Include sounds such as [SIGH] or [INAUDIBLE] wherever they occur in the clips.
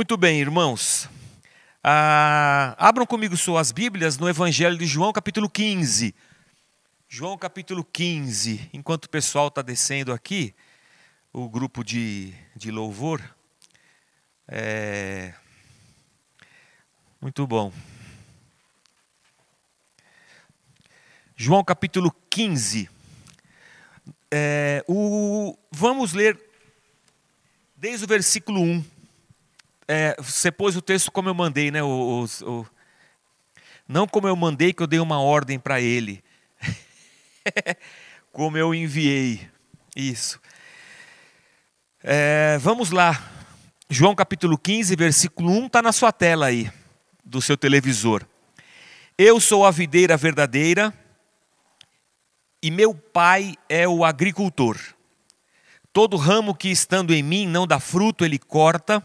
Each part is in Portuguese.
Muito bem, irmãos. Ah, abram comigo suas Bíblias no Evangelho de João, capítulo 15. João, capítulo 15. Enquanto o pessoal está descendo aqui, o grupo de, de louvor. É... Muito bom. João, capítulo 15. É, o, vamos ler desde o versículo 1 é, você pôs o texto como eu mandei, né? O, o, o, não como eu mandei, que eu dei uma ordem para ele. [LAUGHS] como eu enviei. Isso. É, vamos lá. João capítulo 15, versículo 1, está na sua tela aí, do seu televisor. Eu sou a videira verdadeira e meu pai é o agricultor. Todo ramo que estando em mim não dá fruto, ele corta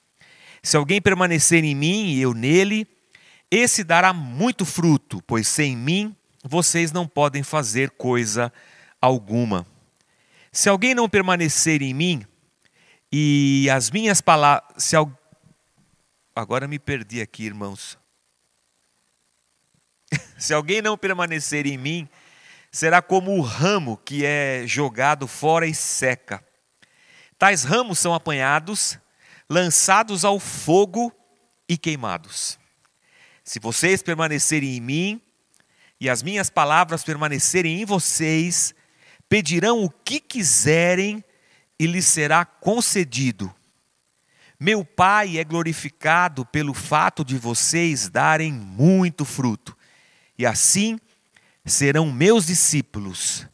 Se alguém permanecer em mim e eu nele, esse dará muito fruto, pois sem mim vocês não podem fazer coisa alguma. Se alguém não permanecer em mim e as minhas palavras. Al... Agora me perdi aqui, irmãos. [LAUGHS] se alguém não permanecer em mim, será como o ramo que é jogado fora e seca. Tais ramos são apanhados lançados ao fogo e queimados. Se vocês permanecerem em mim e as minhas palavras permanecerem em vocês, pedirão o que quiserem e lhes será concedido. Meu Pai é glorificado pelo fato de vocês darem muito fruto, e assim serão meus discípulos.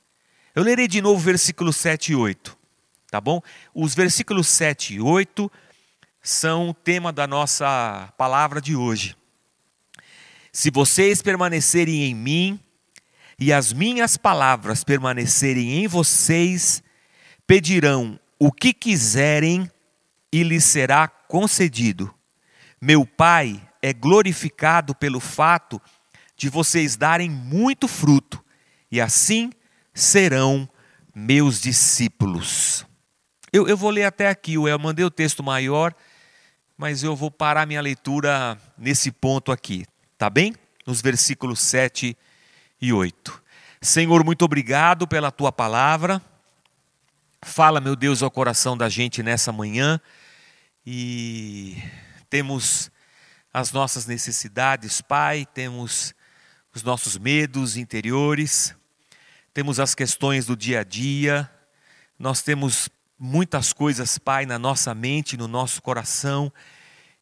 Eu lerei de novo versículos 7 e 8, tá bom? Os versículos 7 e 8 são o tema da nossa palavra de hoje. Se vocês permanecerem em mim e as minhas palavras permanecerem em vocês, pedirão o que quiserem e lhes será concedido. Meu Pai é glorificado pelo fato de vocês darem muito fruto, e assim serão meus discípulos. Eu, eu vou ler até aqui, eu mandei o texto maior mas eu vou parar minha leitura nesse ponto aqui, tá bem? Nos versículos 7 e 8. Senhor, muito obrigado pela tua palavra. Fala, meu Deus, ao coração da gente nessa manhã. E temos as nossas necessidades, Pai, temos os nossos medos interiores, temos as questões do dia a dia, nós temos muitas coisas, Pai, na nossa mente, no nosso coração.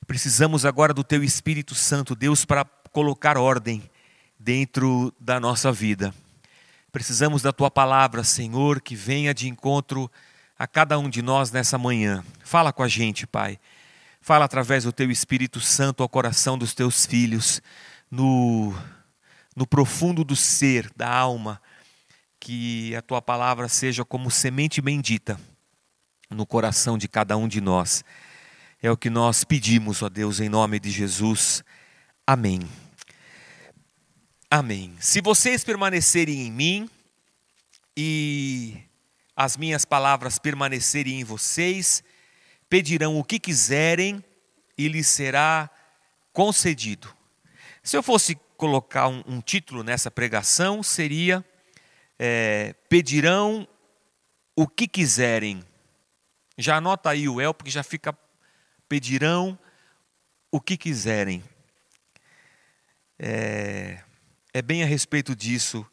Precisamos agora do Teu Espírito Santo, Deus, para colocar ordem dentro da nossa vida. Precisamos da Tua palavra, Senhor, que venha de encontro a cada um de nós nessa manhã. Fala com a gente, Pai. Fala através do Teu Espírito Santo ao coração dos Teus filhos, no, no profundo do ser, da alma, que a Tua palavra seja como semente bendita no coração de cada um de nós. É o que nós pedimos, ó Deus, em nome de Jesus. Amém. Amém. Se vocês permanecerem em mim e as minhas palavras permanecerem em vocês, pedirão o que quiserem e lhes será concedido. Se eu fosse colocar um, um título nessa pregação, seria é, Pedirão o que quiserem já anota aí o El, porque já fica. Pedirão o que quiserem. É, é bem a respeito disso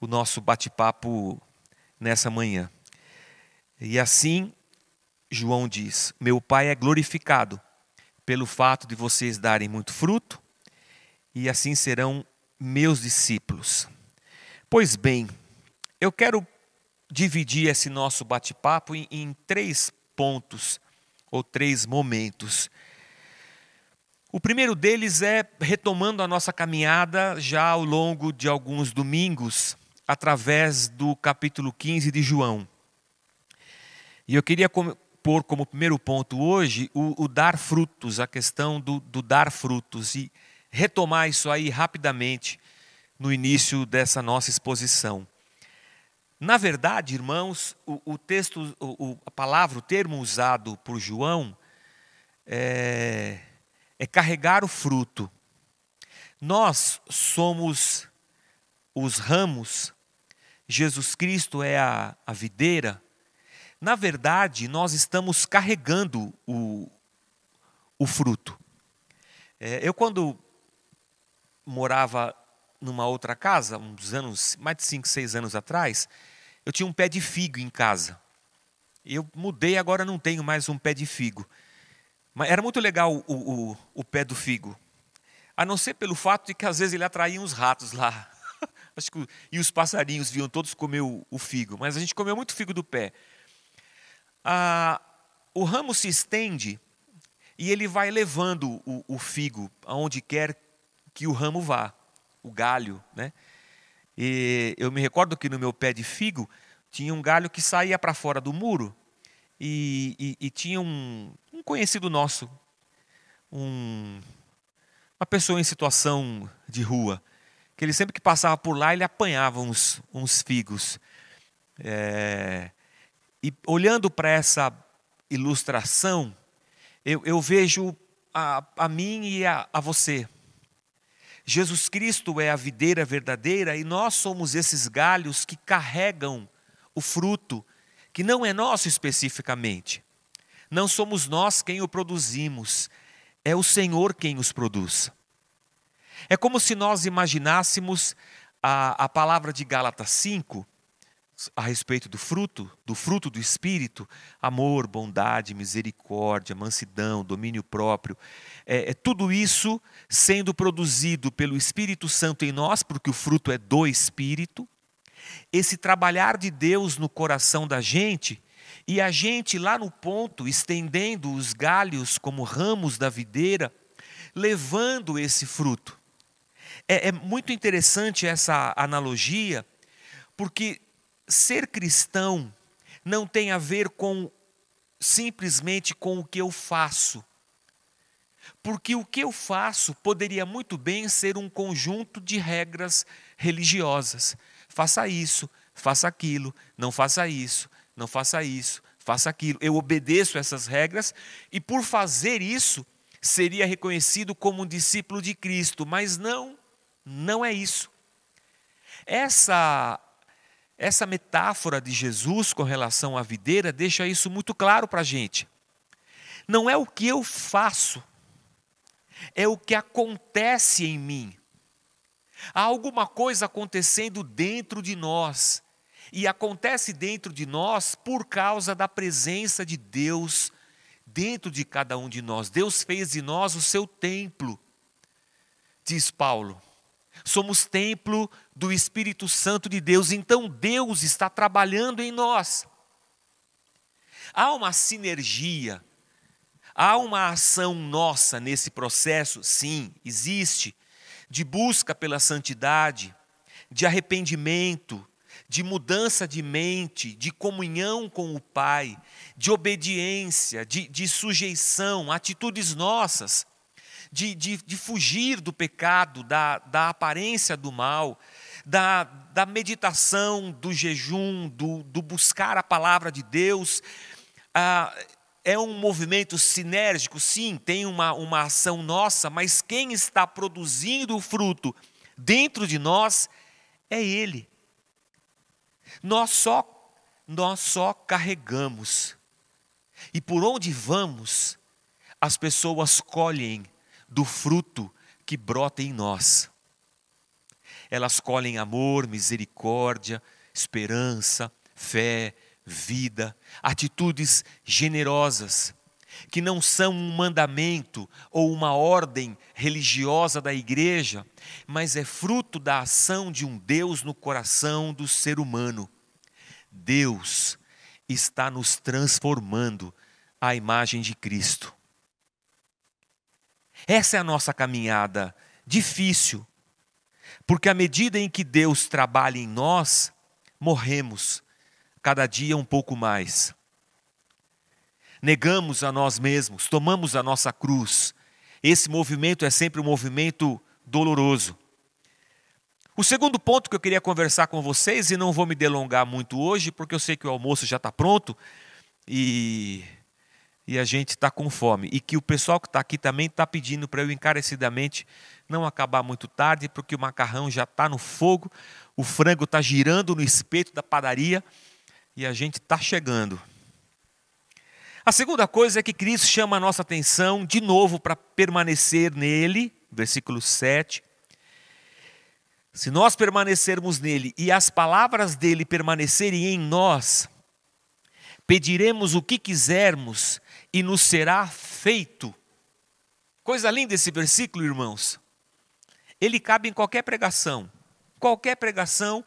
o nosso bate-papo nessa manhã. E assim, João diz: Meu Pai é glorificado pelo fato de vocês darem muito fruto, e assim serão meus discípulos. Pois bem, eu quero dividir esse nosso bate-papo em, em três pontos ou três momentos. O primeiro deles é retomando a nossa caminhada já ao longo de alguns domingos, através do capítulo 15 de João. E eu queria pôr como primeiro ponto hoje o, o dar frutos, a questão do, do dar frutos, e retomar isso aí rapidamente no início dessa nossa exposição. Na verdade, irmãos, o, o texto, o, a palavra, o termo usado por João é é carregar o fruto. Nós somos os ramos, Jesus Cristo é a, a videira. Na verdade, nós estamos carregando o, o fruto. É, eu, quando morava numa outra casa, uns anos, mais de 5, 6 anos atrás, eu tinha um pé de figo em casa. Eu mudei, agora não tenho mais um pé de figo. Mas era muito legal o, o, o pé do figo. A não ser pelo fato de que às vezes ele atraía uns ratos lá. [LAUGHS] Acho que, e os passarinhos viam todos comer o, o figo. Mas a gente comeu muito figo do pé. Ah, o ramo se estende e ele vai levando o, o figo aonde quer que o ramo vá, o galho, né? E eu me recordo que no meu pé de figo tinha um galho que saía para fora do muro e, e, e tinha um, um conhecido nosso, um, uma pessoa em situação de rua, que ele sempre que passava por lá, ele apanhava uns, uns figos. É, e olhando para essa ilustração, eu, eu vejo a, a mim e a, a você. Jesus Cristo é a videira verdadeira e nós somos esses galhos que carregam o fruto, que não é nosso especificamente. Não somos nós quem o produzimos, é o Senhor quem os produz. É como se nós imaginássemos a, a palavra de Gálatas 5, a respeito do fruto, do fruto do Espírito, amor, bondade, misericórdia, mansidão, domínio próprio, é, é, tudo isso sendo produzido pelo Espírito Santo em nós, porque o fruto é do Espírito, esse trabalhar de Deus no coração da gente e a gente lá no ponto, estendendo os galhos como ramos da videira, levando esse fruto. É, é muito interessante essa analogia, porque ser cristão não tem a ver com simplesmente com o que eu faço. Porque o que eu faço poderia muito bem ser um conjunto de regras religiosas. Faça isso, faça aquilo, não faça isso, não faça isso, faça aquilo. Eu obedeço essas regras e por fazer isso seria reconhecido como um discípulo de Cristo, mas não, não é isso. Essa essa metáfora de Jesus com relação à videira deixa isso muito claro para a gente. Não é o que eu faço, é o que acontece em mim. Há alguma coisa acontecendo dentro de nós e acontece dentro de nós por causa da presença de Deus dentro de cada um de nós. Deus fez de nós o seu templo, diz Paulo. Somos templo do Espírito Santo de Deus, então Deus está trabalhando em nós. Há uma sinergia, há uma ação nossa nesse processo, sim, existe, de busca pela santidade, de arrependimento, de mudança de mente, de comunhão com o Pai, de obediência, de, de sujeição, atitudes nossas, de, de, de fugir do pecado, da, da aparência do mal, da, da meditação, do jejum, do, do buscar a palavra de Deus. Ah, é um movimento sinérgico, sim, tem uma, uma ação nossa, mas quem está produzindo o fruto dentro de nós é Ele. Nós só nós só carregamos. E por onde vamos, as pessoas colhem do fruto que brota em nós. Elas colhem amor, misericórdia, esperança, fé, vida, atitudes generosas, que não são um mandamento ou uma ordem religiosa da igreja, mas é fruto da ação de um Deus no coração do ser humano. Deus está nos transformando à imagem de Cristo. Essa é a nossa caminhada difícil, porque à medida em que Deus trabalha em nós, morremos cada dia um pouco mais. Negamos a nós mesmos, tomamos a nossa cruz. Esse movimento é sempre um movimento doloroso. O segundo ponto que eu queria conversar com vocês, e não vou me delongar muito hoje, porque eu sei que o almoço já está pronto e, e a gente está com fome. E que o pessoal que está aqui também está pedindo para eu encarecidamente não acabar muito tarde, porque o macarrão já está no fogo, o frango está girando no espeto da padaria e a gente está chegando. A segunda coisa é que Cristo chama a nossa atenção de novo para permanecer nele, versículo 7. Se nós permanecermos nele e as palavras dele permanecerem em nós, pediremos o que quisermos e nos será feito. Coisa linda esse versículo, irmãos. Ele cabe em qualquer pregação. Qualquer pregação,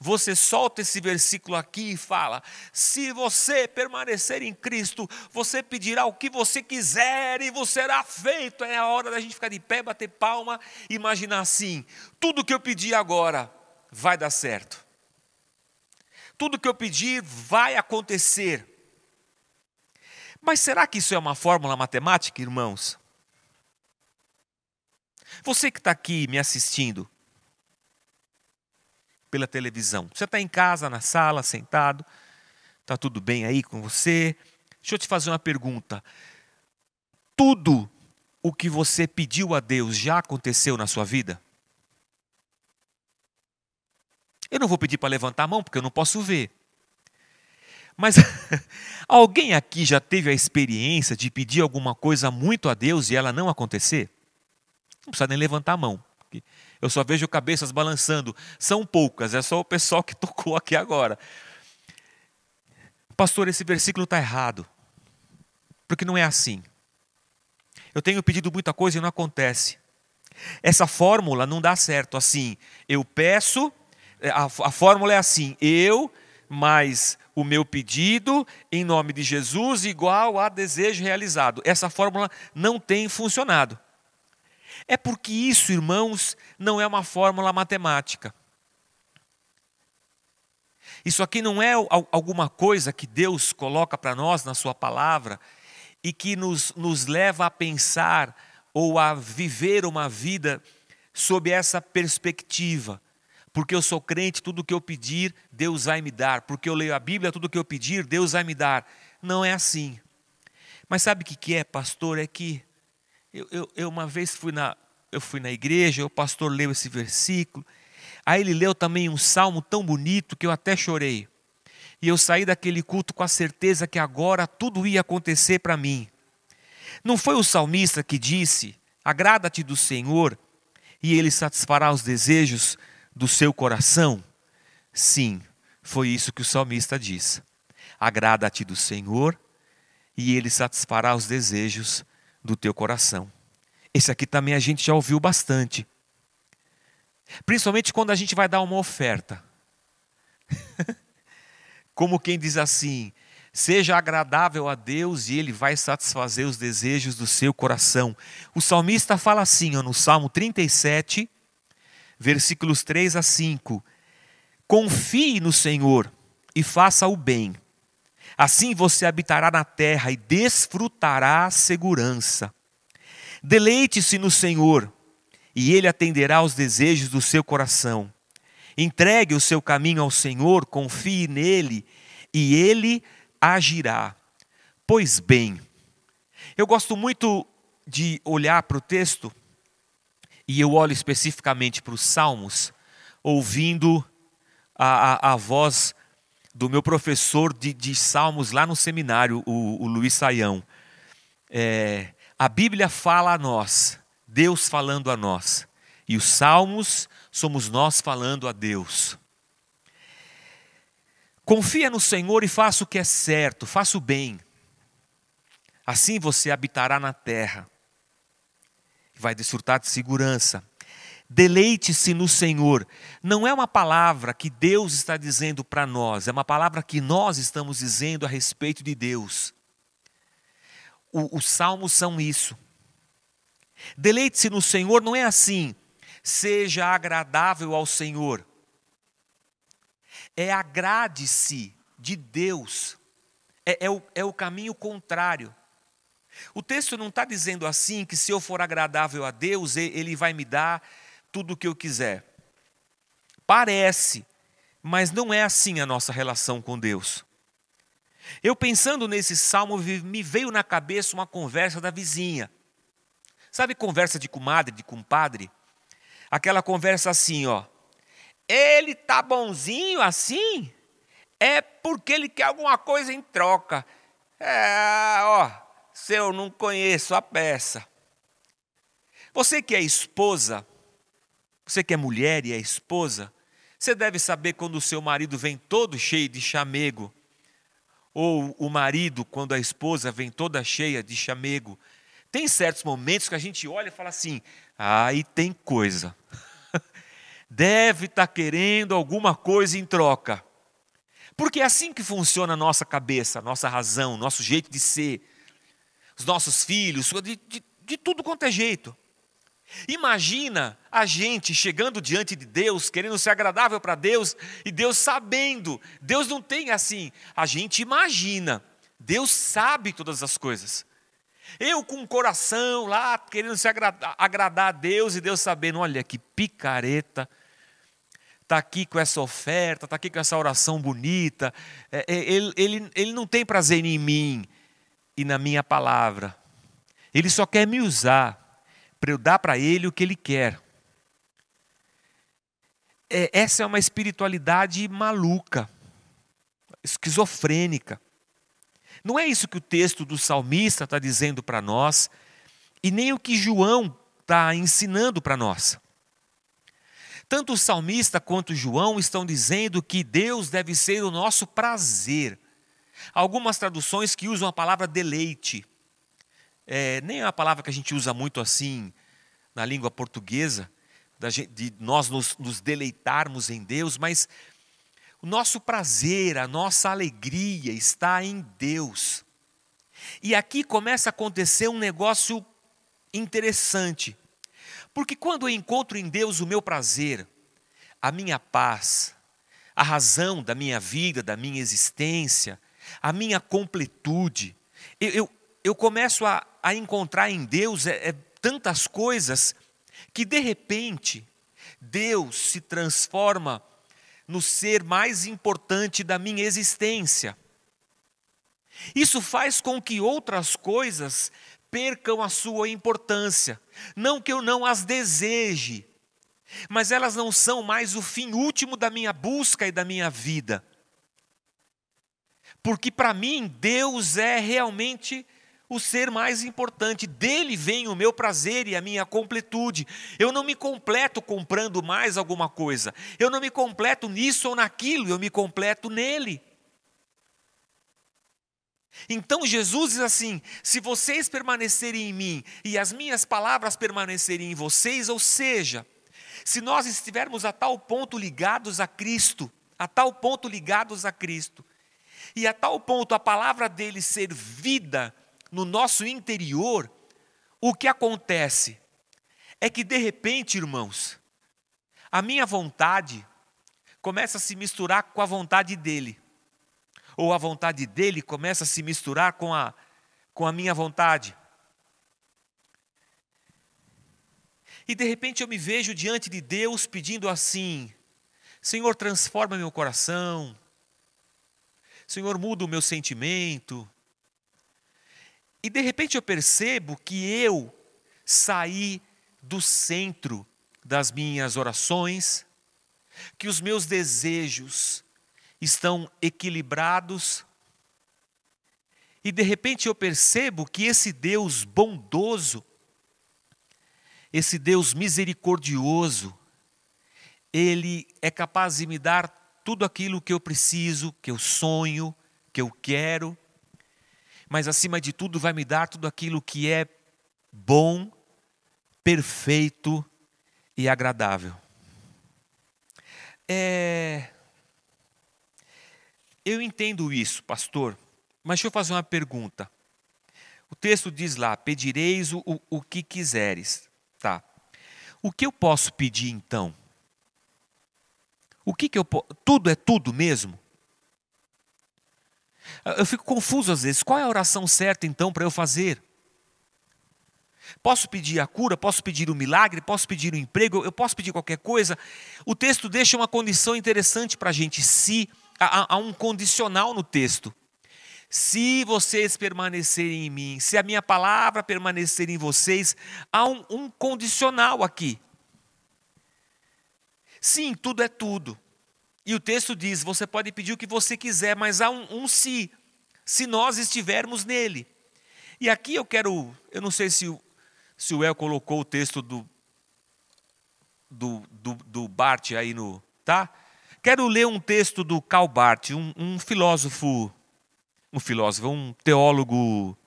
você solta esse versículo aqui e fala: se você permanecer em Cristo, você pedirá o que você quiser e você será feito. É a hora da gente ficar de pé, bater palma, imaginar assim: tudo que eu pedir agora vai dar certo. Tudo que eu pedir vai acontecer. Mas será que isso é uma fórmula matemática, irmãos? Você que está aqui me assistindo pela televisão, você está em casa, na sala, sentado, está tudo bem aí com você? Deixa eu te fazer uma pergunta. Tudo o que você pediu a Deus já aconteceu na sua vida? Eu não vou pedir para levantar a mão porque eu não posso ver. Mas [LAUGHS] alguém aqui já teve a experiência de pedir alguma coisa muito a Deus e ela não acontecer? Não precisa nem levantar a mão. Eu só vejo cabeças balançando. São poucas, é só o pessoal que [LAUGHS] tocou aqui agora. Pastor, esse versículo está errado. Porque não é assim. Eu tenho pedido muita coisa e não acontece. Essa fórmula não dá certo assim. Eu peço, a, a fórmula é assim: eu mais o meu pedido em nome de Jesus igual a desejo realizado. Essa fórmula não tem funcionado. É porque isso, irmãos, não é uma fórmula matemática. Isso aqui não é alguma coisa que Deus coloca para nós na Sua palavra e que nos, nos leva a pensar ou a viver uma vida sob essa perspectiva. Porque eu sou crente, tudo que eu pedir, Deus vai me dar. Porque eu leio a Bíblia, tudo que eu pedir, Deus vai me dar. Não é assim. Mas sabe o que é, pastor? É que eu, eu, eu, uma vez fui na, eu fui na igreja, o pastor leu esse versículo. Aí ele leu também um salmo tão bonito que eu até chorei. E eu saí daquele culto com a certeza que agora tudo ia acontecer para mim. Não foi o salmista que disse: Agrada-te do Senhor e ele satisfará os desejos do seu coração? Sim, foi isso que o salmista diz. Agrada-te do Senhor e ele satisfará os desejos do teu coração. Esse aqui também a gente já ouviu bastante. Principalmente quando a gente vai dar uma oferta. [LAUGHS] Como quem diz assim: seja agradável a Deus e Ele vai satisfazer os desejos do seu coração. O salmista fala assim, ó, no Salmo 37, versículos 3 a 5: Confie no Senhor e faça o bem. Assim você habitará na terra e desfrutará segurança. Deleite-se no Senhor, e Ele atenderá aos desejos do seu coração. Entregue o seu caminho ao Senhor, confie nele, e Ele agirá. Pois bem, eu gosto muito de olhar para o texto, e eu olho especificamente para os Salmos, ouvindo a, a, a voz do meu professor de, de Salmos lá no seminário, o, o Luiz Saião. É, a Bíblia fala a nós, Deus falando a nós, e os Salmos somos nós falando a Deus. Confia no Senhor e faça o que é certo, faça o bem. Assim você habitará na terra, vai desfrutar de segurança. Deleite-se no Senhor. Não é uma palavra que Deus está dizendo para nós, é uma palavra que nós estamos dizendo a respeito de Deus. O, os salmos são isso. Deleite-se no Senhor não é assim, seja agradável ao Senhor. É agrade-se de Deus. É, é, o, é o caminho contrário. O texto não está dizendo assim que se eu for agradável a Deus, Ele vai me dar tudo o que eu quiser. Parece, mas não é assim a nossa relação com Deus. Eu pensando nesse salmo, me veio na cabeça uma conversa da vizinha. Sabe conversa de comadre, de compadre? Aquela conversa assim, ó. Ele tá bonzinho assim? É porque ele quer alguma coisa em troca. É, ó, se eu não conheço a peça. Você que é esposa, você que é mulher e é esposa, você deve saber quando o seu marido vem todo cheio de chamego, ou o marido, quando a esposa vem toda cheia de chamego. Tem certos momentos que a gente olha e fala assim: aí ah, tem coisa. [LAUGHS] Deve estar tá querendo alguma coisa em troca. Porque é assim que funciona a nossa cabeça, a nossa razão, nosso jeito de ser, os nossos filhos, de, de, de tudo quanto é jeito. Imagina a gente chegando diante de Deus, querendo ser agradável para Deus, e Deus sabendo. Deus não tem assim. A gente imagina. Deus sabe todas as coisas. Eu com o coração lá, querendo se agradar, agradar a Deus, e Deus sabendo, olha que picareta, está aqui com essa oferta, está aqui com essa oração bonita. É, é, ele, ele, ele não tem prazer em mim e na minha palavra. Ele só quer me usar para eu dar para ele o que ele quer. É, essa é uma espiritualidade maluca, esquizofrênica. Não é isso que o texto do salmista está dizendo para nós, e nem o que João está ensinando para nós. Tanto o salmista quanto João estão dizendo que Deus deve ser o nosso prazer. Algumas traduções que usam a palavra deleite é, nem é uma palavra que a gente usa muito assim na língua portuguesa, de nós nos, nos deleitarmos em Deus, mas o nosso prazer, a nossa alegria está em Deus. E aqui começa a acontecer um negócio interessante, porque quando eu encontro em Deus o meu prazer, a minha paz, a razão da minha vida, da minha existência, a minha completude, eu, eu, eu começo a, a encontrar em Deus é, é tantas coisas que de repente Deus se transforma no ser mais importante da minha existência. Isso faz com que outras coisas percam a sua importância. Não que eu não as deseje, mas elas não são mais o fim último da minha busca e da minha vida. Porque para mim, Deus é realmente o ser mais importante. Dele vem o meu prazer e a minha completude. Eu não me completo comprando mais alguma coisa. Eu não me completo nisso ou naquilo, eu me completo nele. Então Jesus diz assim: se vocês permanecerem em mim e as minhas palavras permanecerem em vocês, ou seja, se nós estivermos a tal ponto ligados a Cristo, a tal ponto ligados a Cristo, e a tal ponto a palavra dele ser vida no nosso interior, o que acontece é que, de repente, irmãos, a minha vontade começa a se misturar com a vontade dele, ou a vontade dele começa a se misturar com a, com a minha vontade. E de repente eu me vejo diante de Deus pedindo assim: Senhor, transforma meu coração, Senhor, muda o meu sentimento, e de repente eu percebo que eu saí do centro das minhas orações, que os meus desejos estão equilibrados. E de repente eu percebo que esse Deus bondoso, esse Deus misericordioso, ele é capaz de me dar tudo aquilo que eu preciso, que eu sonho, que eu quero mas acima de tudo vai me dar tudo aquilo que é bom, perfeito e agradável. É... Eu entendo isso, pastor, mas deixa eu fazer uma pergunta. O texto diz lá: pedireis o, o, o que quiseres. Tá. O que eu posso pedir então? O que, que eu. Tudo é tudo mesmo? Eu fico confuso às vezes. Qual é a oração certa então para eu fazer? Posso pedir a cura, posso pedir o um milagre, posso pedir o um emprego, eu posso pedir qualquer coisa. O texto deixa uma condição interessante para a gente, se há, há um condicional no texto. Se vocês permanecerem em mim, se a minha palavra permanecer em vocês, há um, um condicional aqui. Sim, tudo é tudo. E o texto diz: você pode pedir o que você quiser, mas há um, um se, se nós estivermos nele. E aqui eu quero, eu não sei se o, se o El colocou o texto do, do, do, do Bart aí no. Tá? Quero ler um texto do Karl Barth, um, um filósofo, um filósofo, um teólogo,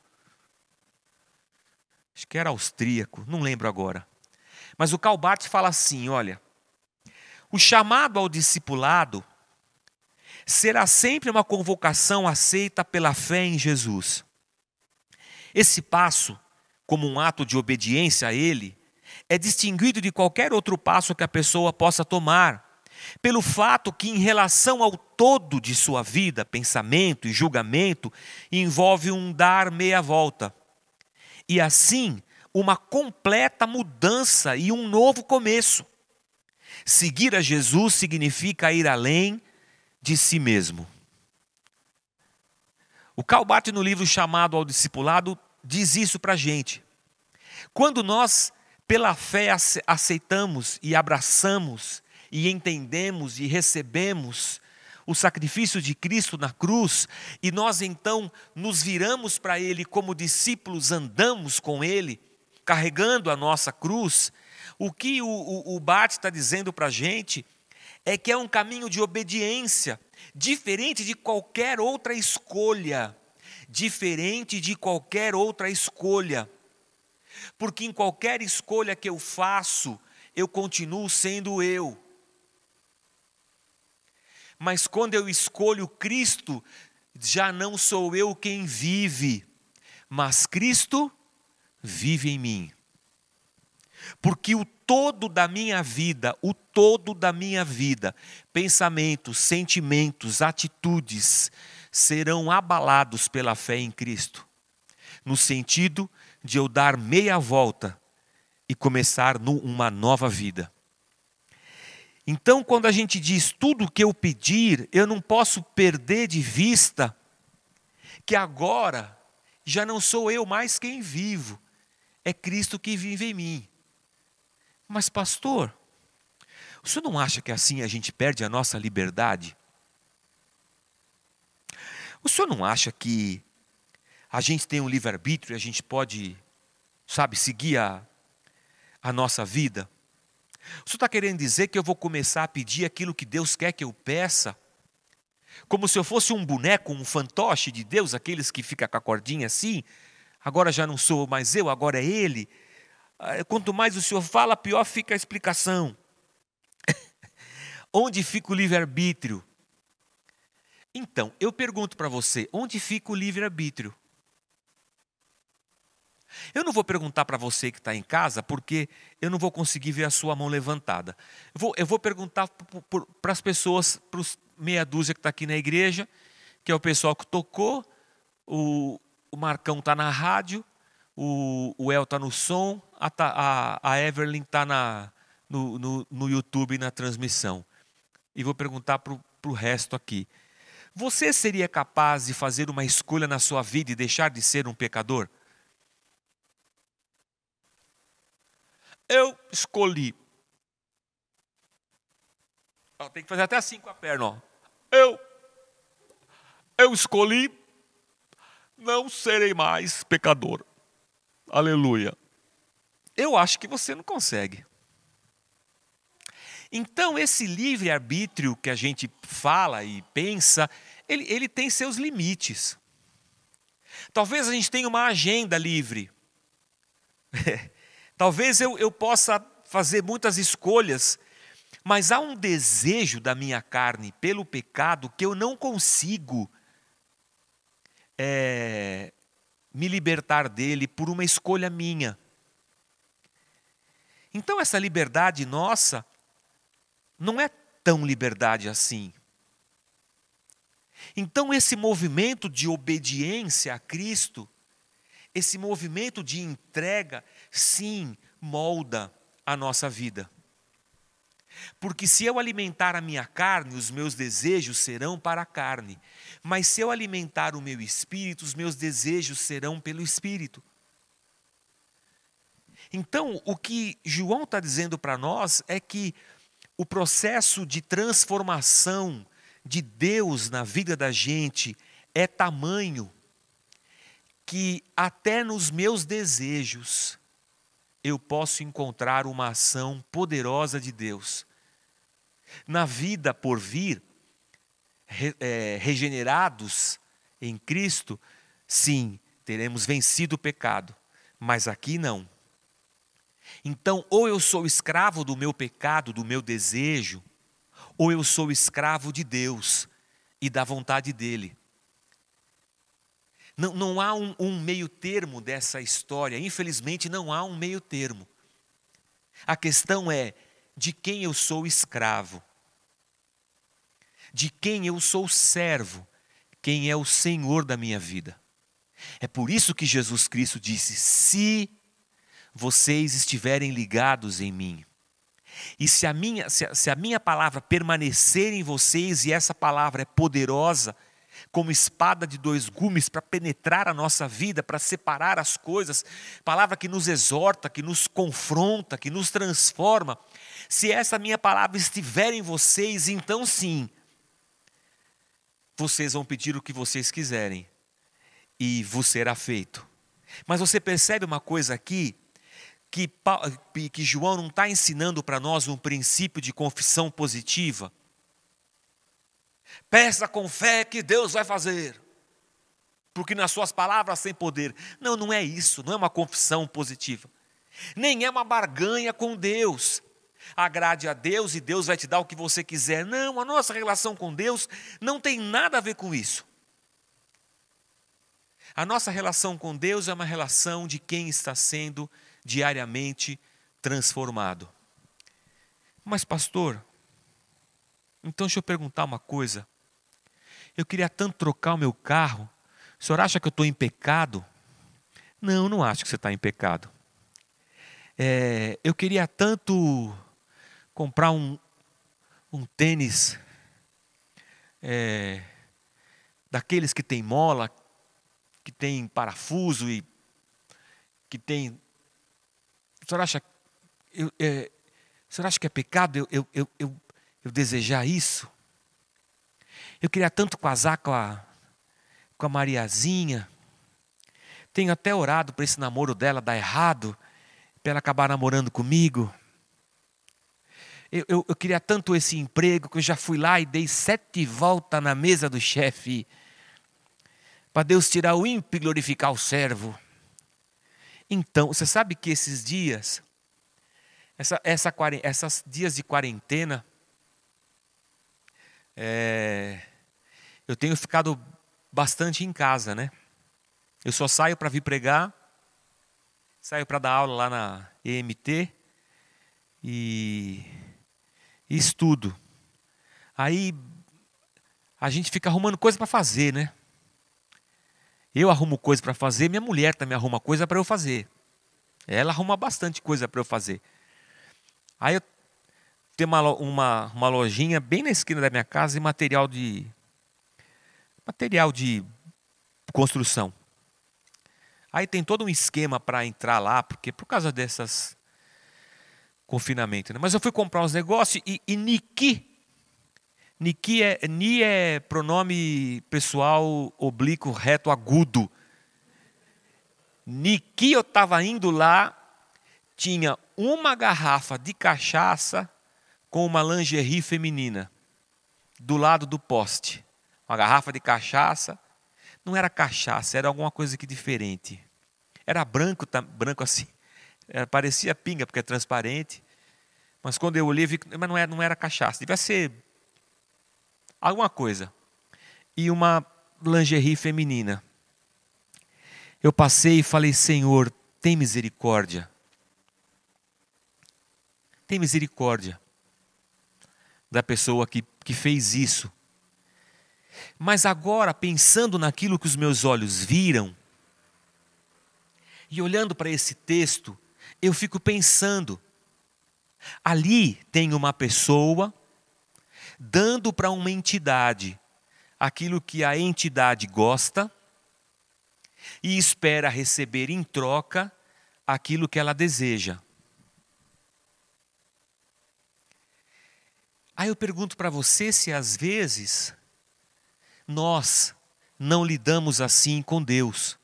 acho que era austríaco, não lembro agora. Mas o Karl Barth fala assim: olha, o chamado ao discipulado será sempre uma convocação aceita pela fé em Jesus. Esse passo, como um ato de obediência a Ele, é distinguido de qualquer outro passo que a pessoa possa tomar, pelo fato que, em relação ao todo de sua vida, pensamento e julgamento, envolve um dar meia volta. E assim, uma completa mudança e um novo começo. Seguir a Jesus significa ir além de si mesmo. O Calbate, no livro chamado Ao Discipulado, diz isso para a gente. Quando nós, pela fé, aceitamos e abraçamos e entendemos e recebemos o sacrifício de Cristo na cruz, e nós então nos viramos para Ele como discípulos, andamos com Ele, carregando a nossa cruz, o que o, o, o Bart está dizendo para a gente é que é um caminho de obediência, diferente de qualquer outra escolha. Diferente de qualquer outra escolha. Porque em qualquer escolha que eu faço, eu continuo sendo eu. Mas quando eu escolho Cristo, já não sou eu quem vive, mas Cristo vive em mim. Porque o todo da minha vida, o todo da minha vida, pensamentos, sentimentos, atitudes, serão abalados pela fé em Cristo, no sentido de eu dar meia volta e começar uma nova vida. Então, quando a gente diz tudo o que eu pedir, eu não posso perder de vista que agora já não sou eu mais quem vivo, é Cristo que vive em mim. Mas, pastor, o senhor não acha que assim a gente perde a nossa liberdade? O senhor não acha que a gente tem um livre-arbítrio e a gente pode, sabe, seguir a, a nossa vida? O senhor está querendo dizer que eu vou começar a pedir aquilo que Deus quer que eu peça? Como se eu fosse um boneco, um fantoche de Deus, aqueles que ficam com a cordinha assim? Agora já não sou mais eu, agora é Ele. Ah, quanto mais o senhor fala, pior fica a explicação. [LAUGHS] onde fica o livre-arbítrio? Então, eu pergunto para você: onde fica o livre-arbítrio? Eu não vou perguntar para você que está em casa, porque eu não vou conseguir ver a sua mão levantada. Eu vou, eu vou perguntar para as pessoas, para os meia dúzia que está aqui na igreja, que é o pessoal que tocou, o, o Marcão está na rádio, o, o El está no som, a, a, a está no, no, no YouTube na transmissão. E vou perguntar para o resto aqui. Você seria capaz de fazer uma escolha na sua vida e deixar de ser um pecador? Eu escolhi. tem que fazer até assim com a perna. Ó. Eu, eu escolhi não serei mais pecador. Aleluia. Eu acho que você não consegue. Então, esse livre-arbítrio que a gente fala e pensa, ele, ele tem seus limites. Talvez a gente tenha uma agenda livre. [LAUGHS] Talvez eu, eu possa fazer muitas escolhas, mas há um desejo da minha carne pelo pecado que eu não consigo é, me libertar dele por uma escolha minha. Então, essa liberdade nossa não é tão liberdade assim. Então, esse movimento de obediência a Cristo, esse movimento de entrega, sim, molda a nossa vida. Porque se eu alimentar a minha carne, os meus desejos serão para a carne. Mas se eu alimentar o meu espírito, os meus desejos serão pelo espírito. Então, o que João está dizendo para nós é que o processo de transformação de Deus na vida da gente é tamanho que até nos meus desejos eu posso encontrar uma ação poderosa de Deus. Na vida por vir, re, é, regenerados em Cristo, sim, teremos vencido o pecado, mas aqui não. Então, ou eu sou escravo do meu pecado, do meu desejo, ou eu sou escravo de Deus e da vontade dEle. Não, não há um, um meio termo dessa história, infelizmente não há um meio termo. A questão é de quem eu sou escravo, de quem eu sou servo, quem é o Senhor da minha vida. É por isso que Jesus Cristo disse: se vocês estiverem ligados em mim, e se a minha, se a, se a minha palavra permanecer em vocês, e essa palavra é poderosa, como espada de dois gumes para penetrar a nossa vida, para separar as coisas, palavra que nos exorta, que nos confronta, que nos transforma. Se essa minha palavra estiver em vocês, então sim, vocês vão pedir o que vocês quiserem e vos será feito. Mas você percebe uma coisa aqui? Que, que João não está ensinando para nós um princípio de confissão positiva Peça com fé que Deus vai fazer. Porque nas suas palavras tem poder. Não, não é isso, não é uma confissão positiva. Nem é uma barganha com Deus. Agrade a Deus e Deus vai te dar o que você quiser. Não, a nossa relação com Deus não tem nada a ver com isso. A nossa relação com Deus é uma relação de quem está sendo diariamente transformado. Mas, pastor, então deixa eu perguntar uma coisa. Eu queria tanto trocar o meu carro. O senhor acha que eu estou em pecado? Não, não acho que você está em pecado. É, eu queria tanto comprar um, um tênis é, daqueles que tem mola, que tem parafuso e que tem. O senhor acha, eu, é, o senhor acha que é pecado eu, eu, eu, eu, desejar isso? Eu queria tanto casar com a, com a Mariazinha. Tenho até orado para esse namoro dela dar errado, para ela acabar namorando comigo. Eu, eu, eu, queria tanto esse emprego que eu já fui lá e dei sete voltas na mesa do chefe, para Deus tirar o ímpio e glorificar o servo. Então, você sabe que esses dias, essa, essa, essas dias de quarentena, é, eu tenho ficado bastante em casa, né? Eu só saio para vir pregar, saio para dar aula lá na EMT e, e estudo. Aí a gente fica arrumando coisa para fazer, né? Eu arrumo coisa para fazer, minha mulher também arruma coisa para eu fazer. Ela arruma bastante coisa para eu fazer. Aí eu tenho uma, uma, uma lojinha bem na esquina da minha casa de material de material de construção. Aí tem todo um esquema para entrar lá, porque por causa dessas confinamento. Né? Mas eu fui comprar uns negócios e, e Niki, Niki é, Ni é pronome pessoal oblíquo reto agudo. Niki eu estava indo lá, tinha uma garrafa de cachaça com uma lingerie feminina do lado do poste uma garrafa de cachaça. Não era cachaça, era alguma coisa que diferente. Era branco, branco assim. Parecia pinga, porque é transparente. Mas quando eu olhei, vi que mas não, era, não era cachaça. Devia ser alguma coisa. E uma lingerie feminina. eu passei e falei: Senhor, tem misericórdia. Tem misericórdia da pessoa que, que fez isso. Mas agora, pensando naquilo que os meus olhos viram, e olhando para esse texto, eu fico pensando: ali tem uma pessoa dando para uma entidade aquilo que a entidade gosta e espera receber em troca aquilo que ela deseja. Aí eu pergunto para você se às vezes nós não lidamos assim com Deus.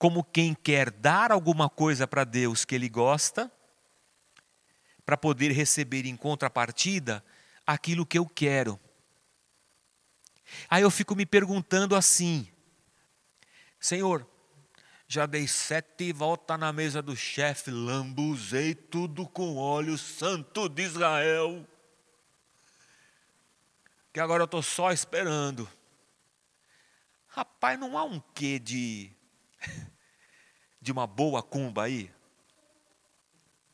Como quem quer dar alguma coisa para Deus que ele gosta, para poder receber em contrapartida aquilo que eu quero. Aí eu fico me perguntando assim: Senhor, já dei sete voltas na mesa do chefe, lambuzei tudo com óleo santo de Israel. Que agora eu estou só esperando. Rapaz, não há um quê de, [LAUGHS] de uma boa cumba aí?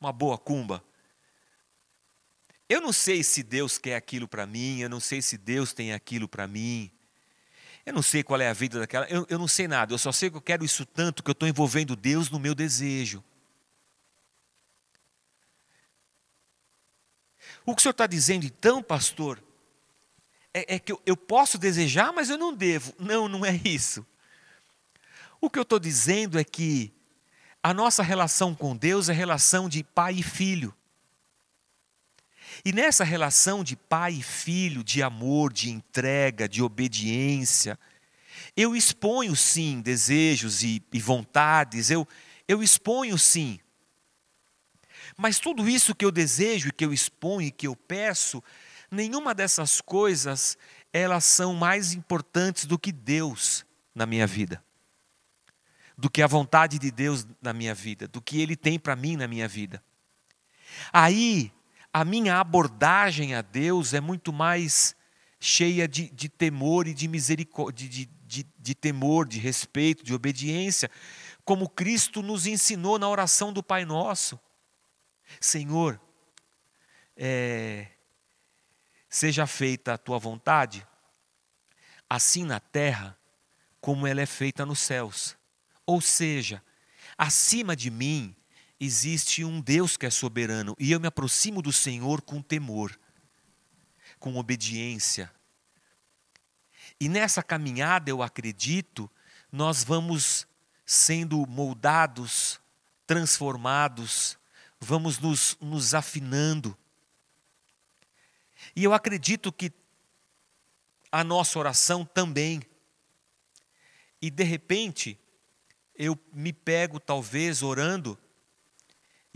Uma boa cumba. Eu não sei se Deus quer aquilo para mim, eu não sei se Deus tem aquilo para mim. Eu não sei qual é a vida daquela, eu, eu não sei nada, eu só sei que eu quero isso tanto que eu estou envolvendo Deus no meu desejo. O que o senhor está dizendo então, pastor, é, é que eu, eu posso desejar, mas eu não devo. Não, não é isso. O que eu estou dizendo é que a nossa relação com Deus é relação de pai e filho. E nessa relação de pai e filho, de amor, de entrega, de obediência, eu exponho sim desejos e, e vontades, eu, eu exponho sim. Mas tudo isso que eu desejo, que eu exponho e que eu peço, nenhuma dessas coisas elas são mais importantes do que Deus na minha vida. Do que a vontade de Deus na minha vida, do que Ele tem para mim na minha vida. Aí a minha abordagem a Deus é muito mais cheia de, de temor e de misericórdia, de, de, de, temor, de respeito, de obediência, como Cristo nos ensinou na oração do Pai Nosso. Senhor, é, seja feita a tua vontade, assim na terra como ela é feita nos céus. Ou seja, acima de mim existe um Deus que é soberano e eu me aproximo do Senhor com temor, com obediência. E nessa caminhada, eu acredito, nós vamos sendo moldados, transformados, vamos nos, nos afinando. E eu acredito que a nossa oração também. E de repente, eu me pego talvez orando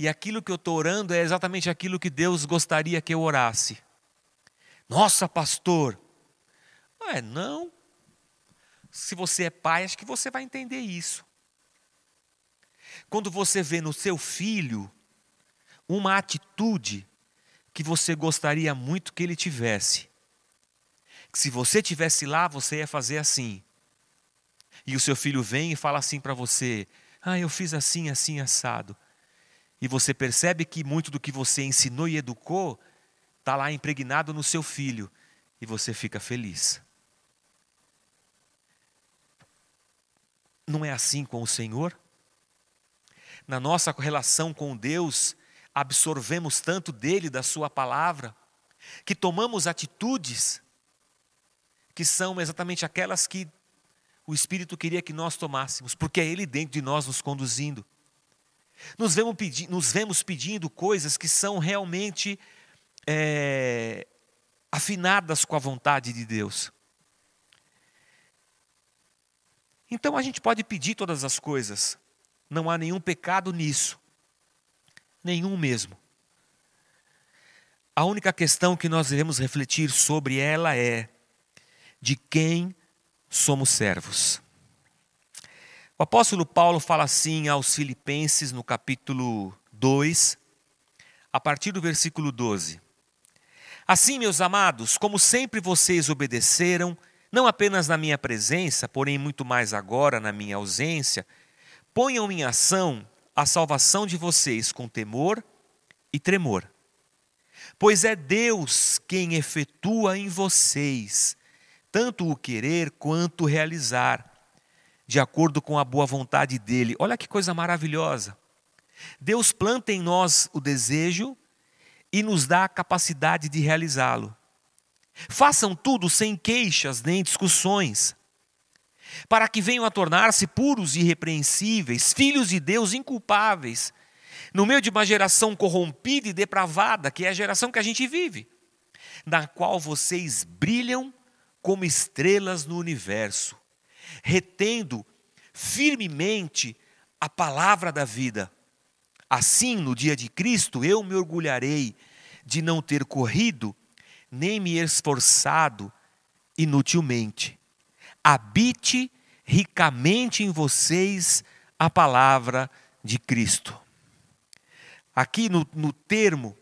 e aquilo que eu estou orando é exatamente aquilo que Deus gostaria que eu orasse. Nossa, pastor. É, não. Se você é pai, acho que você vai entender isso. Quando você vê no seu filho uma atitude que você gostaria muito que ele tivesse, que se você tivesse lá, você ia fazer assim. E o seu filho vem e fala assim para você: Ah, eu fiz assim, assim, assado e você percebe que muito do que você ensinou e educou está lá impregnado no seu filho, e você fica feliz. Não é assim com o Senhor? Na nossa relação com Deus, absorvemos tanto dele, da Sua palavra, que tomamos atitudes que são exatamente aquelas que o Espírito queria que nós tomássemos, porque é Ele dentro de nós nos conduzindo. Nos vemos, pedi nos vemos pedindo coisas que são realmente é, afinadas com a vontade de Deus. Então a gente pode pedir todas as coisas, não há nenhum pecado nisso, nenhum mesmo. A única questão que nós devemos refletir sobre ela é: de quem somos servos? O apóstolo Paulo fala assim aos Filipenses no capítulo 2, a partir do versículo 12. Assim, meus amados, como sempre vocês obedeceram, não apenas na minha presença, porém muito mais agora na minha ausência, ponham em ação a salvação de vocês com temor e tremor. Pois é Deus quem efetua em vocês tanto o querer quanto o realizar, de acordo com a boa vontade dele. Olha que coisa maravilhosa. Deus planta em nós o desejo e nos dá a capacidade de realizá-lo. Façam tudo sem queixas nem discussões, para que venham a tornar-se puros e irrepreensíveis, filhos de Deus inculpáveis, no meio de uma geração corrompida e depravada, que é a geração que a gente vive, na qual vocês brilham como estrelas no universo, retendo firmemente a palavra da vida. Assim, no dia de Cristo, eu me orgulharei de não ter corrido, nem me esforçado inutilmente. Habite ricamente em vocês a palavra de Cristo. Aqui no, no termo,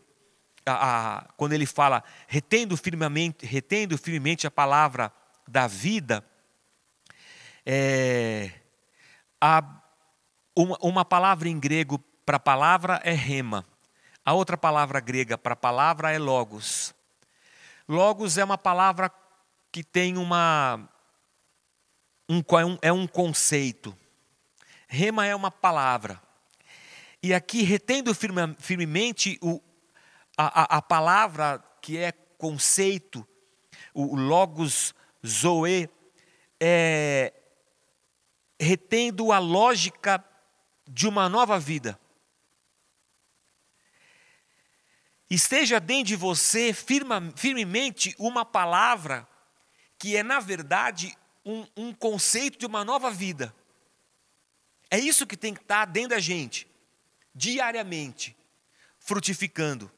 a, a, quando ele fala retendo firmemente, retendo firmemente a palavra da vida, é, uma, uma palavra em grego para palavra é rema. A outra palavra grega para palavra é logos. Logos é uma palavra que tem uma um, é um conceito. Rema é uma palavra. E aqui, retendo firme, firmemente o, a, a, a, palavra que é conceito, o logos zoe, é, retendo a lógica de uma nova vida. Esteja dentro de você firma, firmemente uma palavra que é, na verdade, um, um conceito de uma nova vida. É isso que tem que estar dentro da gente, diariamente, frutificando.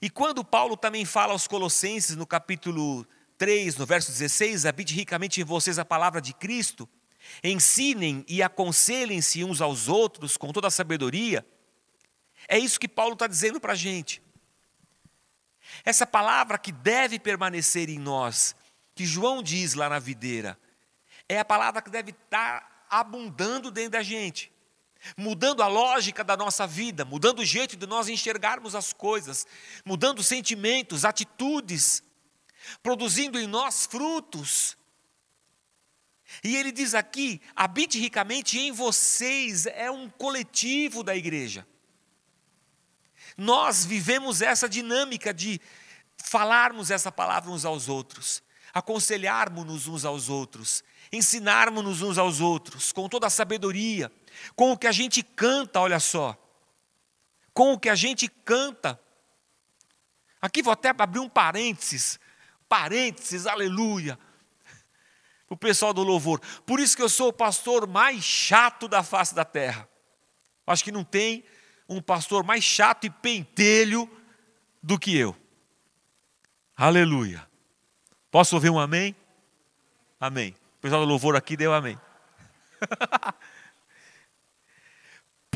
E quando Paulo também fala aos Colossenses, no capítulo 3, no verso 16, habite ricamente em vocês a palavra de Cristo, ensinem e aconselhem-se uns aos outros com toda a sabedoria. É isso que Paulo está dizendo para a gente. Essa palavra que deve permanecer em nós, que João diz lá na videira, é a palavra que deve estar abundando dentro da gente mudando a lógica da nossa vida, mudando o jeito de nós enxergarmos as coisas, mudando sentimentos, atitudes, produzindo em nós frutos. E ele diz aqui: habite ricamente em vocês, é um coletivo da igreja. Nós vivemos essa dinâmica de falarmos essa palavra uns aos outros, aconselharmos-nos uns aos outros, ensinarmos-nos uns aos outros, com toda a sabedoria, com o que a gente canta, olha só. Com o que a gente canta. Aqui vou até abrir um parênteses. Parênteses, aleluia. O pessoal do louvor. Por isso que eu sou o pastor mais chato da face da terra. Acho que não tem um pastor mais chato e pentelho do que eu. Aleluia. Posso ouvir um amém? Amém. O pessoal do louvor aqui deu amém. [LAUGHS]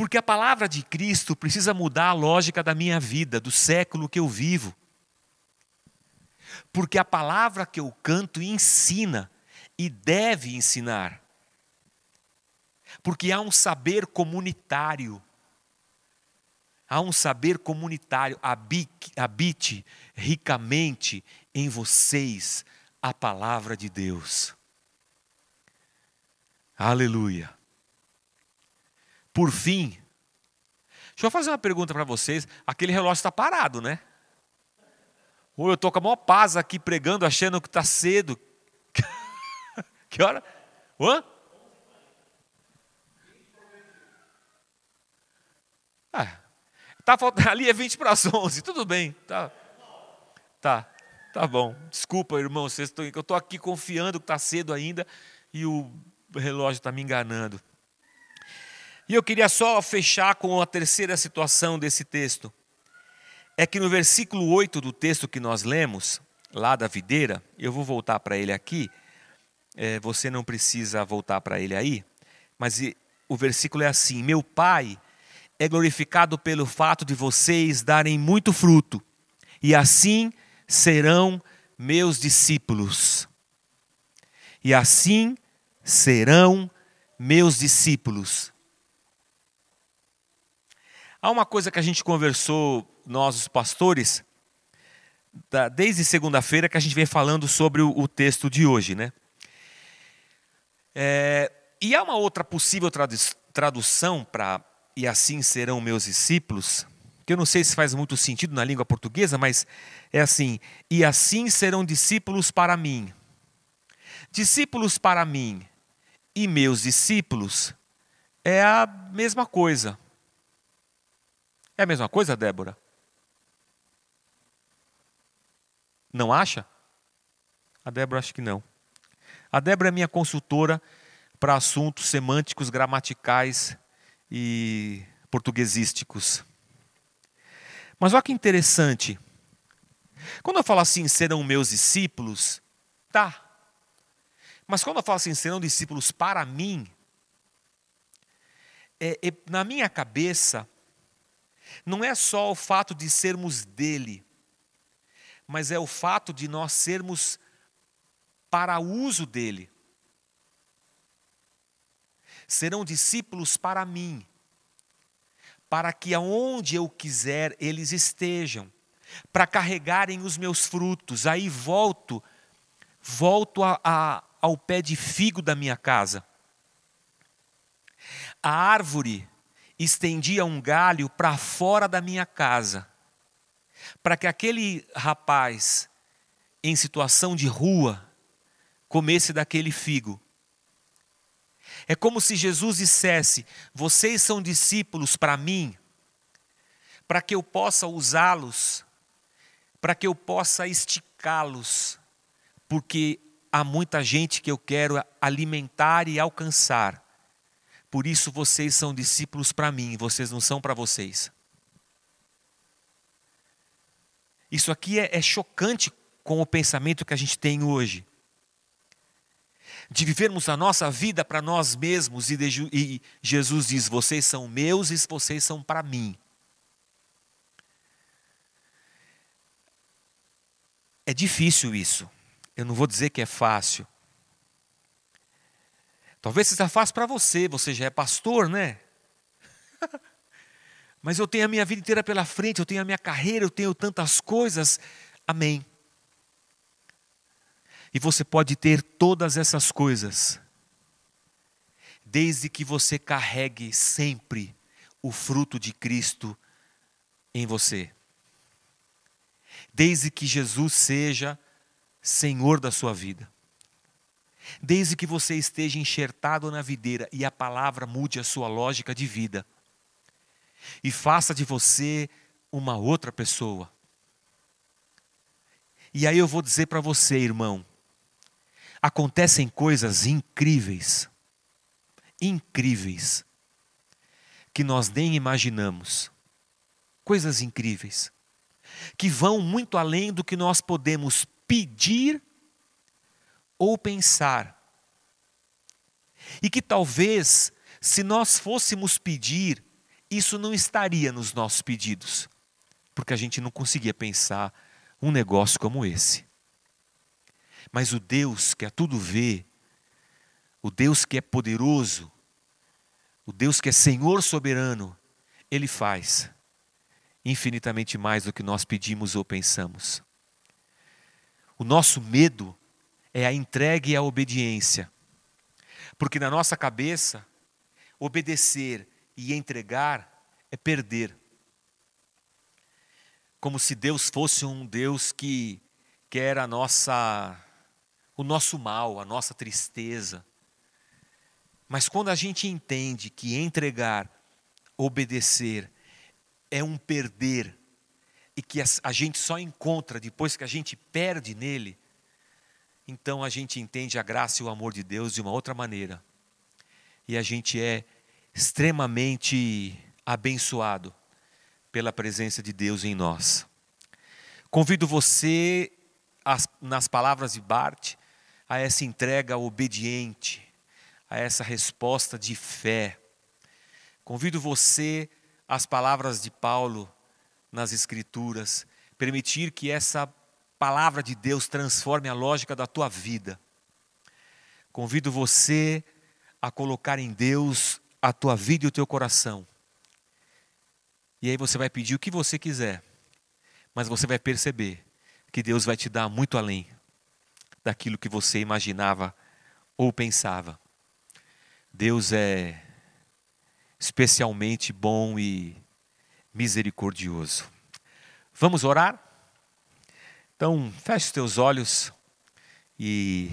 Porque a palavra de Cristo precisa mudar a lógica da minha vida, do século que eu vivo. Porque a palavra que eu canto ensina e deve ensinar. Porque há um saber comunitário. Há um saber comunitário. Habite, ricamente em vocês a palavra de Deus. Aleluia. Por fim, deixa eu fazer uma pergunta para vocês. Aquele relógio está parado, né? Ou eu estou com a maior paz aqui pregando, achando que está cedo. [LAUGHS] que hora? Hã? Ah, tá faltando, [LAUGHS] ali é 20 para as 11, tudo bem. Tá, tá, tá bom. Desculpa, irmão, vocês estão, eu estou aqui confiando que está cedo ainda e o relógio está me enganando. E eu queria só fechar com a terceira situação desse texto. É que no versículo 8 do texto que nós lemos, lá da videira, eu vou voltar para ele aqui, é, você não precisa voltar para ele aí, mas o versículo é assim: Meu Pai é glorificado pelo fato de vocês darem muito fruto, e assim serão meus discípulos. E assim serão meus discípulos. Há uma coisa que a gente conversou, nós os pastores, desde segunda-feira, que a gente vem falando sobre o, texto de hoje, né? É, e há uma outra possível tradução para e assim serão meus discípulos, que eu não sei se faz muito sentido na língua portuguesa, mas é assim: e assim serão discípulos para mim. Discípulos para mim e meus discípulos é a mesma coisa. É a mesma coisa, Débora? Não acha? A Débora acha que não. A Débora é minha consultora para assuntos semânticos, gramaticais e portuguesísticos. Mas olha que interessante. Quando eu falo assim, serão meus discípulos, tá. Mas quando eu falo assim, serão discípulos para mim, é, é, na minha cabeça, não é só o fato de sermos dele, mas é o fato de nós sermos para uso dele. Serão discípulos para mim para que aonde eu quiser eles estejam, para carregarem os meus frutos. Aí volto, volto a, a, ao pé de figo da minha casa. A árvore estendia um galho para fora da minha casa, para que aquele rapaz em situação de rua comesse daquele figo. É como se Jesus dissesse: Vocês são discípulos para mim, para que eu possa usá-los, para que eu possa esticá-los, porque há muita gente que eu quero alimentar e alcançar. Por isso vocês são discípulos para mim, vocês não são para vocês. Isso aqui é, é chocante com o pensamento que a gente tem hoje de vivermos a nossa vida para nós mesmos, e, de, e Jesus diz: Vocês são meus e vocês são para mim. É difícil isso. Eu não vou dizer que é fácil. Talvez seja fácil para você, você já é pastor, né? [LAUGHS] Mas eu tenho a minha vida inteira pela frente, eu tenho a minha carreira, eu tenho tantas coisas. Amém. E você pode ter todas essas coisas, desde que você carregue sempre o fruto de Cristo em você. Desde que Jesus seja Senhor da sua vida. Desde que você esteja enxertado na videira e a palavra mude a sua lógica de vida. E faça de você uma outra pessoa. E aí eu vou dizer para você, irmão, acontecem coisas incríveis, incríveis, que nós nem imaginamos. Coisas incríveis, que vão muito além do que nós podemos pedir ou pensar. E que talvez, se nós fôssemos pedir, isso não estaria nos nossos pedidos, porque a gente não conseguia pensar um negócio como esse. Mas o Deus que a tudo vê, o Deus que é poderoso, o Deus que é Senhor soberano, Ele faz infinitamente mais do que nós pedimos ou pensamos. O nosso medo é a entrega e a obediência, porque na nossa cabeça, obedecer e entregar é perder. Como se Deus fosse um Deus que quer a nossa o nosso mal, a nossa tristeza. Mas quando a gente entende que entregar, obedecer, é um perder, e que a gente só encontra depois que a gente perde nele, então a gente entende a graça e o amor de Deus de uma outra maneira. E a gente é extremamente abençoado pela presença de Deus em nós. Convido você, nas palavras de Bart, a essa entrega obediente, a essa resposta de fé. Convido você às palavras de Paulo nas Escrituras, permitir que essa palavra de Deus transforme a lógica da tua vida. Convido você a colocar em Deus a tua vida e o teu coração. E aí você vai pedir o que você quiser, mas você vai perceber que Deus vai te dar muito além daquilo que você imaginava ou pensava. Deus é especialmente bom e misericordioso. Vamos orar? Então, feche os teus olhos e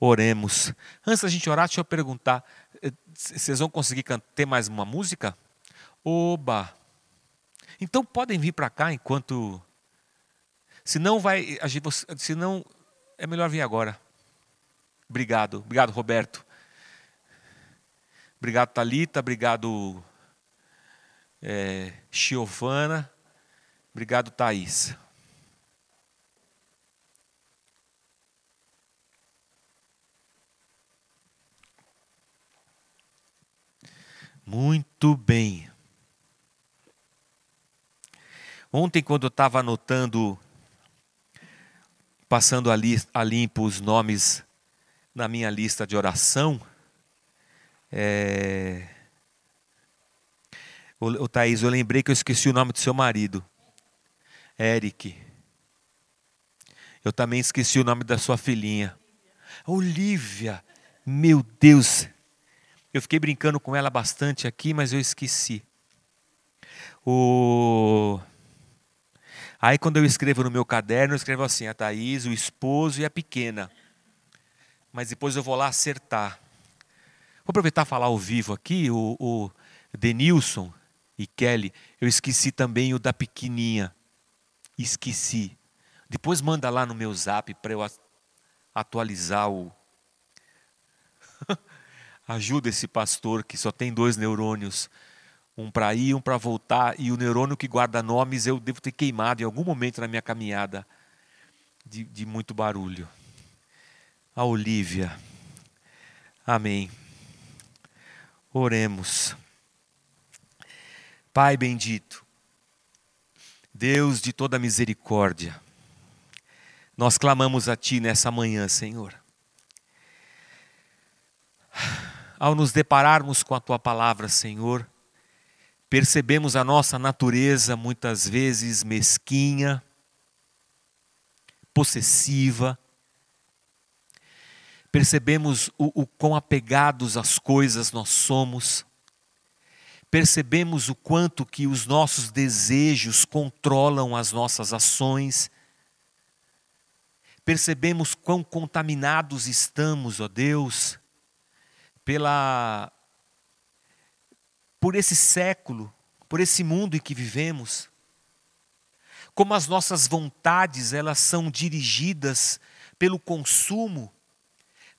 oremos. Antes da gente orar, deixa eu perguntar: eh, vocês vão conseguir ter mais uma música? Oba! Então podem vir para cá enquanto. Se não vai. Se não. É melhor vir agora. Obrigado. Obrigado, Roberto. Obrigado, Talita. Obrigado, é, Giovana. Obrigado, Thaís. Muito bem. Ontem, quando eu estava anotando, passando ali a limpo os nomes na minha lista de oração, é... o, Thaís, eu lembrei que eu esqueci o nome do seu marido, Eric. Eu também esqueci o nome da sua filhinha, Olivia. Meu Deus, eu fiquei brincando com ela bastante aqui, mas eu esqueci. O Aí quando eu escrevo no meu caderno, eu escrevo assim, a Thaís, o esposo e a pequena. Mas depois eu vou lá acertar. Vou aproveitar e falar ao vivo aqui, o, o Denilson e Kelly, eu esqueci também o da pequenininha. Esqueci. Depois manda lá no meu zap para eu atualizar o. [LAUGHS] Ajuda esse pastor que só tem dois neurônios um para ir, um para voltar, e o neurônio que guarda nomes eu devo ter queimado em algum momento na minha caminhada de, de muito barulho. A Olívia. Amém. Oremos. Pai bendito, Deus de toda misericórdia, nós clamamos a Ti nessa manhã, Senhor. Ao nos depararmos com a Tua palavra, Senhor, percebemos a nossa natureza muitas vezes mesquinha, possessiva, percebemos o, o quão apegados às coisas nós somos, percebemos o quanto que os nossos desejos controlam as nossas ações, percebemos quão contaminados estamos, ó Deus, pela por esse século, por esse mundo em que vivemos. Como as nossas vontades, elas são dirigidas pelo consumo,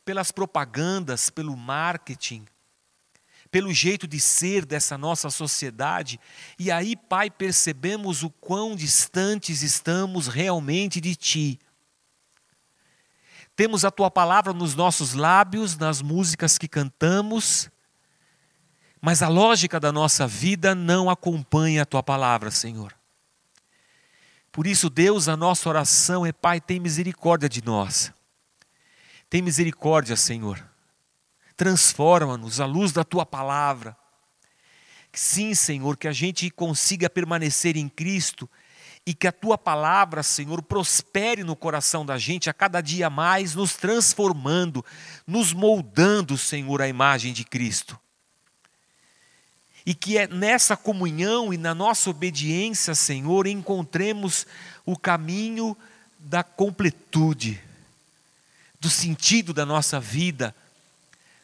pelas propagandas, pelo marketing, pelo jeito de ser dessa nossa sociedade. E aí, Pai, percebemos o quão distantes estamos realmente de Ti. Temos a Tua palavra nos nossos lábios, nas músicas que cantamos, mas a lógica da nossa vida não acompanha a tua palavra, Senhor. Por isso, Deus, a nossa oração é: Pai, tem misericórdia de nós. Tem misericórdia, Senhor. Transforma-nos à luz da tua palavra. Sim, Senhor, que a gente consiga permanecer em Cristo e que a tua palavra, Senhor, prospere no coração da gente a cada dia mais, nos transformando, nos moldando, Senhor, à imagem de Cristo e que é nessa comunhão e na nossa obediência, Senhor, encontremos o caminho da completude, do sentido da nossa vida,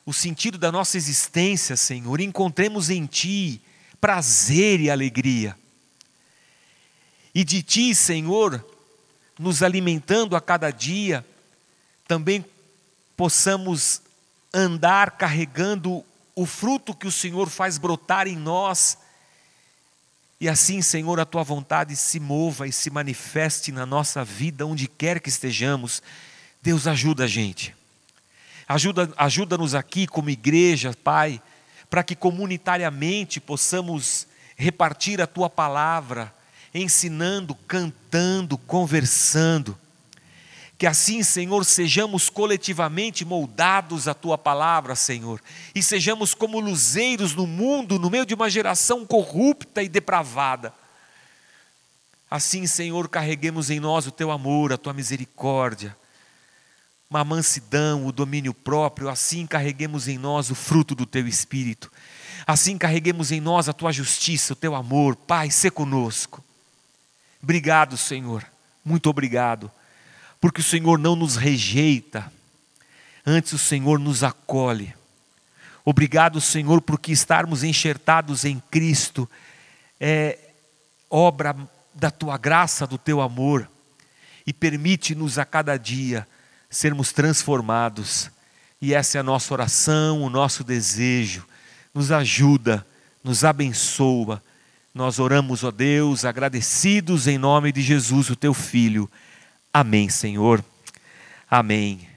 o sentido da nossa existência, Senhor. Encontremos em Ti prazer e alegria. E de Ti, Senhor, nos alimentando a cada dia, também possamos andar carregando o fruto que o Senhor faz brotar em nós. E assim, Senhor, a tua vontade se mova e se manifeste na nossa vida, onde quer que estejamos. Deus ajuda a gente. Ajuda, ajuda-nos aqui como igreja, Pai, para que comunitariamente possamos repartir a tua palavra ensinando, cantando, conversando. Que assim, Senhor, sejamos coletivamente moldados à tua palavra, Senhor, e sejamos como luzeiros no mundo, no meio de uma geração corrupta e depravada. Assim, Senhor, carreguemos em nós o teu amor, a tua misericórdia, uma mansidão, o domínio próprio, assim carreguemos em nós o fruto do teu espírito. Assim carreguemos em nós a tua justiça, o teu amor. Pai, se conosco. Obrigado, Senhor. Muito obrigado porque o Senhor não nos rejeita, antes o Senhor nos acolhe. Obrigado, Senhor, porque estarmos enxertados em Cristo é obra da tua graça, do teu amor, e permite-nos a cada dia sermos transformados. E essa é a nossa oração, o nosso desejo. Nos ajuda, nos abençoa. Nós oramos, ó Deus, agradecidos em nome de Jesus, o teu Filho. Amém, Senhor. Amém.